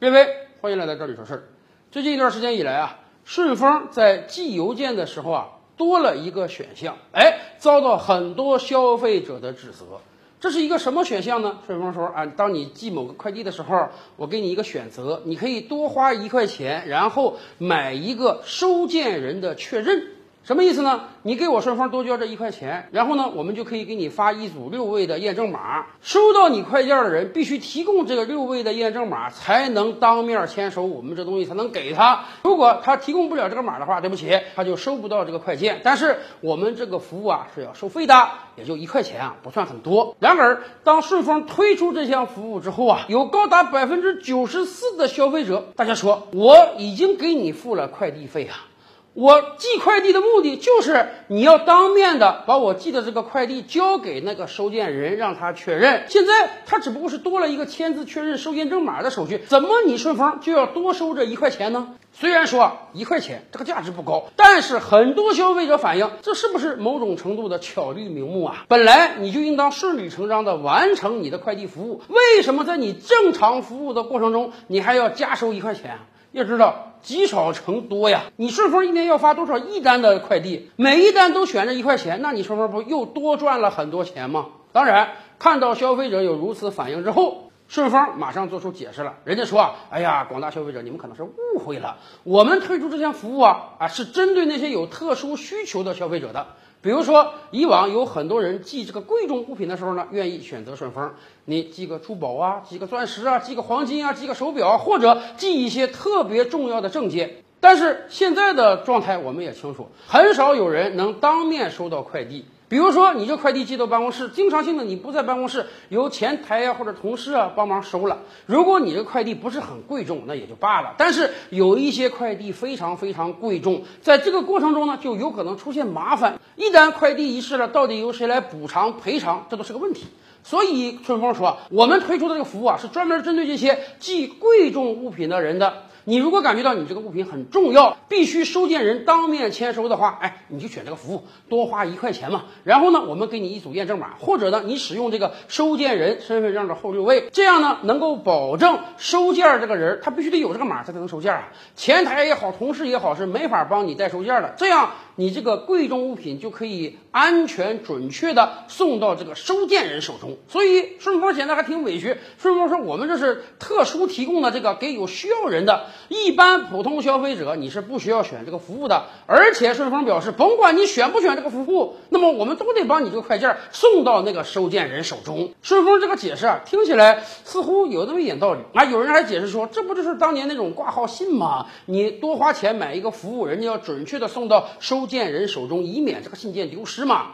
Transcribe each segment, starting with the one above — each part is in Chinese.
列位，欢迎来到这里说事儿。最近一段时间以来啊，顺丰在寄邮件的时候啊，多了一个选项，哎，遭到很多消费者的指责。这是一个什么选项呢？顺丰说啊，当你寄某个快递的时候，我给你一个选择，你可以多花一块钱，然后买一个收件人的确认。什么意思呢？你给我顺丰多交这一块钱，然后呢，我们就可以给你发一组六位的验证码。收到你快件的人必须提供这个六位的验证码，才能当面签收，我们这东西才能给他。如果他提供不了这个码的话，对不起，他就收不到这个快件。但是我们这个服务啊是要收费的，也就一块钱啊，不算很多。然而，当顺丰推出这项服务之后啊，有高达百分之九十四的消费者，大家说我已经给你付了快递费啊。我寄快递的目的就是你要当面的把我寄的这个快递交给那个收件人，让他确认。现在他只不过是多了一个签字确认收验证码的手续，怎么你顺丰就要多收这一块钱呢？虽然说一块钱这个价值不高，但是很多消费者反映，这是不是某种程度的巧立名目啊？本来你就应当顺理成章的完成你的快递服务，为什么在你正常服务的过程中，你还要加收一块钱？要知道积少成多呀！你顺丰一年要发多少亿单的快递，每一单都选这一块钱，那你顺丰不又多赚了很多钱吗？当然，看到消费者有如此反应之后，顺丰马上做出解释了。人家说啊，哎呀，广大消费者，你们可能是误会了，我们推出这项服务啊啊，是针对那些有特殊需求的消费者的。比如说，以往有很多人寄这个贵重物品的时候呢，愿意选择顺丰。你寄个珠宝啊，寄个钻石啊，寄个黄金啊，寄个手表，或者寄一些特别重要的证件。但是现在的状态我们也清楚，很少有人能当面收到快递。比如说，你这快递寄到办公室，经常性的你不在办公室，由前台呀或者同事啊帮忙收了。如果你这快递不是很贵重，那也就罢了。但是有一些快递非常非常贵重，在这个过程中呢，就有可能出现麻烦。一旦快递遗失了，到底由谁来补偿赔偿，这都是个问题。所以顺丰说，我们推出的这个服务啊，是专门针对这些寄贵重物品的人的。你如果感觉到你这个物品很重要，必须收件人当面签收的话，哎，你就选这个服务，多花一块钱嘛。然后呢，我们给你一组验证码，或者呢，你使用这个收件人身份证的后六位，这样呢，能够保证收件这个人他必须得有这个码，他才能收件啊。前台也好，同事也好，是没法帮你代收件的。这样，你这个贵重物品就可以安全准确的送到这个收件人手中。所以顺丰显得还挺委屈。顺丰说，我们这是特殊提供的这个给有需要人的。一般普通消费者你是不需要选这个服务的，而且顺丰表示，甭管你选不选这个服务，那么我们都得帮你这个快件送到那个收件人手中。顺丰这个解释啊，听起来似乎有那么一点道理啊。有人还解释说，这不就是当年那种挂号信吗？你多花钱买一个服务，人家要准确的送到收件人手中，以免这个信件丢失嘛。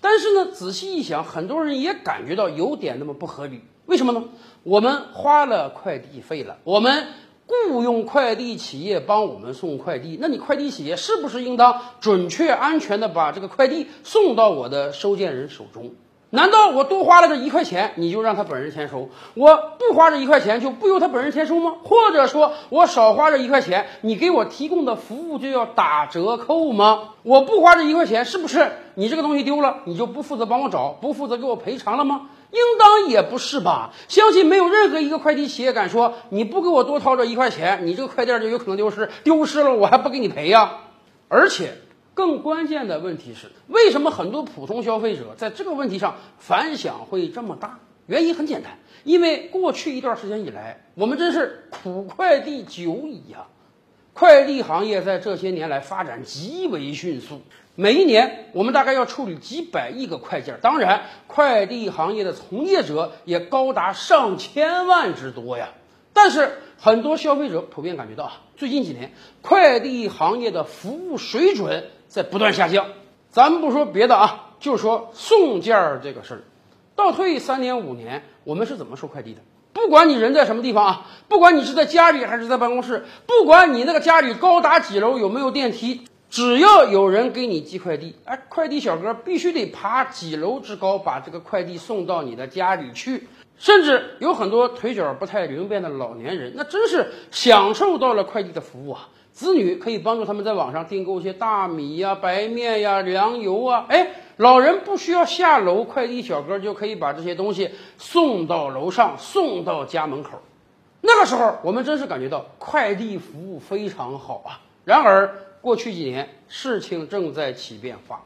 但是呢，仔细一想，很多人也感觉到有点那么不合理。为什么呢？我们花了快递费了，我们。雇佣快递企业帮我们送快递，那你快递企业是不是应当准确、安全的把这个快递送到我的收件人手中？难道我多花了这一块钱，你就让他本人签收？我不花这一块钱，就不由他本人签收吗？或者说我少花这一块钱，你给我提供的服务就要打折扣吗？我不花这一块钱，是不是你这个东西丢了，你就不负责帮我找，不负责给我赔偿了吗？应当也不是吧？相信没有任何一个快递企业敢说你不给我多掏这一块钱，你这个快件就有可能丢失，丢失了我还不给你赔呀？而且更关键的问题是，为什么很多普通消费者在这个问题上反响会这么大？原因很简单，因为过去一段时间以来，我们真是苦快递久矣呀。快递行业在这些年来发展极为迅速。每一年，我们大概要处理几百亿个快件，当然，快递行业的从业者也高达上千万之多呀。但是，很多消费者普遍感觉到啊，最近几年快递行业的服务水准在不断下降。咱们不说别的啊，就说送件儿这个事儿，倒退三年五年，我们是怎么收快递的？不管你人在什么地方啊，不管你是在家里还是在办公室，不管你那个家里高达几楼，有没有电梯。只要有人给你寄快递，哎，快递小哥必须得爬几楼之高，把这个快递送到你的家里去。甚至有很多腿脚不太灵便的老年人，那真是享受到了快递的服务啊！子女可以帮助他们在网上订购一些大米呀、白面呀、粮油啊，哎，老人不需要下楼，快递小哥就可以把这些东西送到楼上，送到家门口。那个时候我们真是感觉到快递服务非常好啊。然而过去几年事情正在起变化。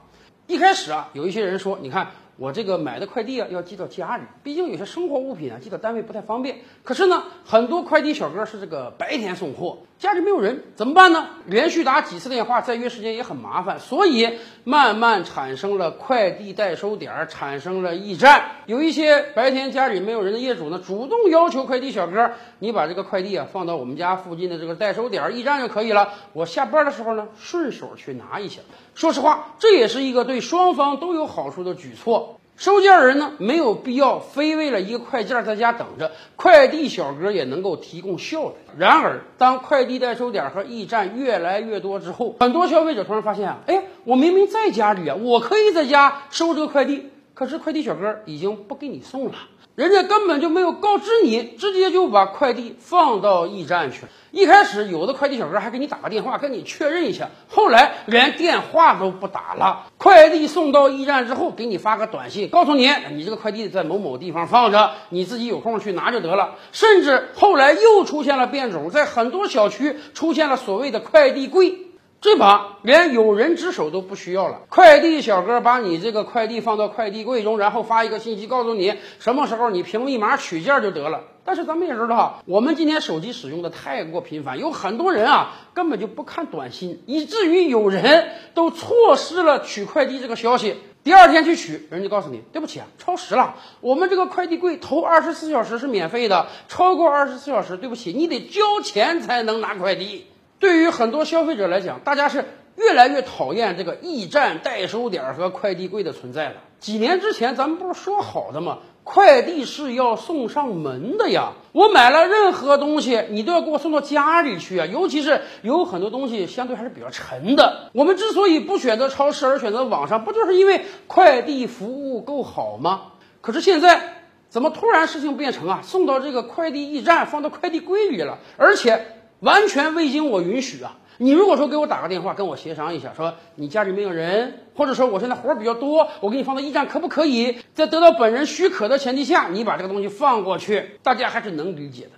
一开始啊，有一些人说，你看。我这个买的快递啊，要寄到家里，毕竟有些生活物品啊，寄到单位不太方便。可是呢，很多快递小哥是这个白天送货，家里没有人，怎么办呢？连续打几次电话，再约时间也很麻烦，所以慢慢产生了快递代收点，产生了驿站。有一些白天家里没有人的业主呢，主动要求快递小哥，你把这个快递啊放到我们家附近的这个代收点、驿站就可以了。我下班的时候呢，顺手去拿一下。说实话，这也是一个对双方都有好处的举措。收件人呢，没有必要非为了一个快件在家等着，快递小哥也能够提供效率。然而，当快递代收点和驿站越来越多之后，很多消费者突然发现啊，哎，我明明在家里啊，我可以在家收这个快递，可是快递小哥已经不给你送了。人家根本就没有告知你，直接就把快递放到驿站去了。一开始有的快递小哥还给你打个电话跟你确认一下，后来连电话都不打了。快递送到驿站之后，给你发个短信，告诉你你这个快递在某某地方放着，你自己有空去拿就得了。甚至后来又出现了变种，在很多小区出现了所谓的快递柜。这把连有人值守都不需要了，快递小哥把你这个快递放到快递柜中，然后发一个信息告诉你什么时候你凭密码取件就得了。但是咱们也知道，我们今天手机使用的太过频繁，有很多人啊根本就不看短信，以至于有人都错失了取快递这个消息。第二天去取，人家告诉你对不起啊，超时了。我们这个快递柜头二十四小时是免费的，超过二十四小时，对不起，你得交钱才能拿快递。对于很多消费者来讲，大家是越来越讨厌这个驿站代收点和快递柜的存在了。几年之前，咱们不是说好的吗？快递是要送上门的呀！我买了任何东西，你都要给我送到家里去啊！尤其是有很多东西相对还是比较沉的。我们之所以不选择超市而选择网上，不就是因为快递服务够好吗？可是现在怎么突然事情变成啊，送到这个快递驿站，放到快递柜里了，而且。完全未经我允许啊！你如果说给我打个电话，跟我协商一下，说你家里没有人，或者说我现在活儿比较多，我给你放到驿站，可不可以？在得到本人许可的前提下，你把这个东西放过去，大家还是能理解的。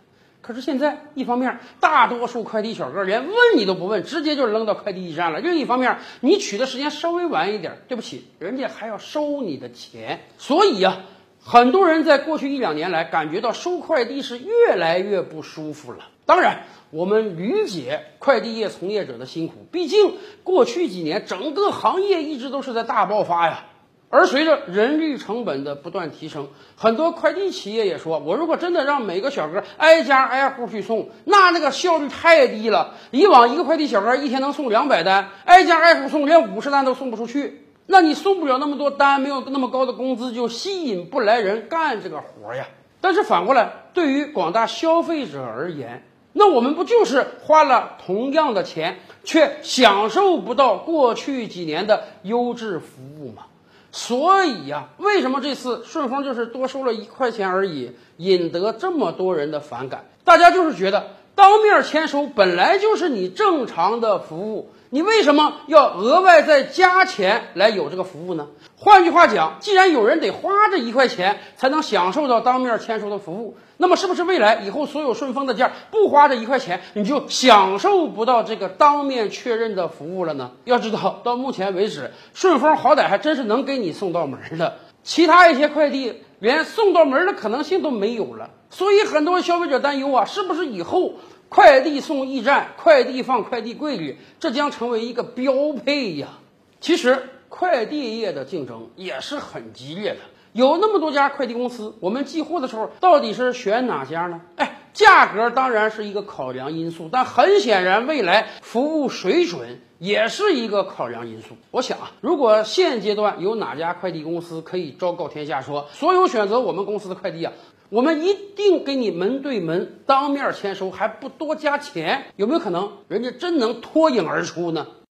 可是现在，一方面大多数快递小哥连问你都不问，直接就扔到快递驿站了；另一方面，你取的时间稍微晚一点，对不起，人家还要收你的钱。所以呀，很多人在过去一两年来感觉到收快递是越来越不舒服了。当然。我们理解快递业从业者的辛苦，毕竟过去几年整个行业一直都是在大爆发呀。而随着人力成本的不断提升，很多快递企业也说，我如果真的让每个小哥挨家挨户去送，那那个效率太低了。以往一个快递小哥一天能送两百单，挨家挨户送，连五十单都送不出去。那你送不了那么多单，没有那么高的工资，就吸引不来人干这个活呀。但是反过来，对于广大消费者而言，那我们不就是花了同样的钱，却享受不到过去几年的优质服务吗？所以呀，为什么这次顺丰就是多收了一块钱而已，引得这么多人的反感？大家就是觉得当面签收本来就是你正常的服务，你为什么要额外再加钱来有这个服务呢？换句话讲，既然有人得花这一块钱才能享受到当面签收的服务。那么是不是未来以后所有顺丰的件不花这一块钱，你就享受不到这个当面确认的服务了呢？要知道，到目前为止，顺丰好歹还真是能给你送到门的，其他一些快递连送到门的可能性都没有了。所以很多消费者担忧啊，是不是以后快递送驿站，快递放快递柜里，这将成为一个标配呀？其实，快递业的竞争也是很激烈的。有那么多家快递公司，我们寄货的时候到底是选哪家呢？哎，价格当然是一个考量因素，但很显然，未来服务水准也是一个考量因素。我想啊，如果现阶段有哪家快递公司可以昭告天下说，所有选择我们公司的快递啊，我们一定给你门对门当面签收，还不多加钱，有没有可能人家真能脱颖而出呢？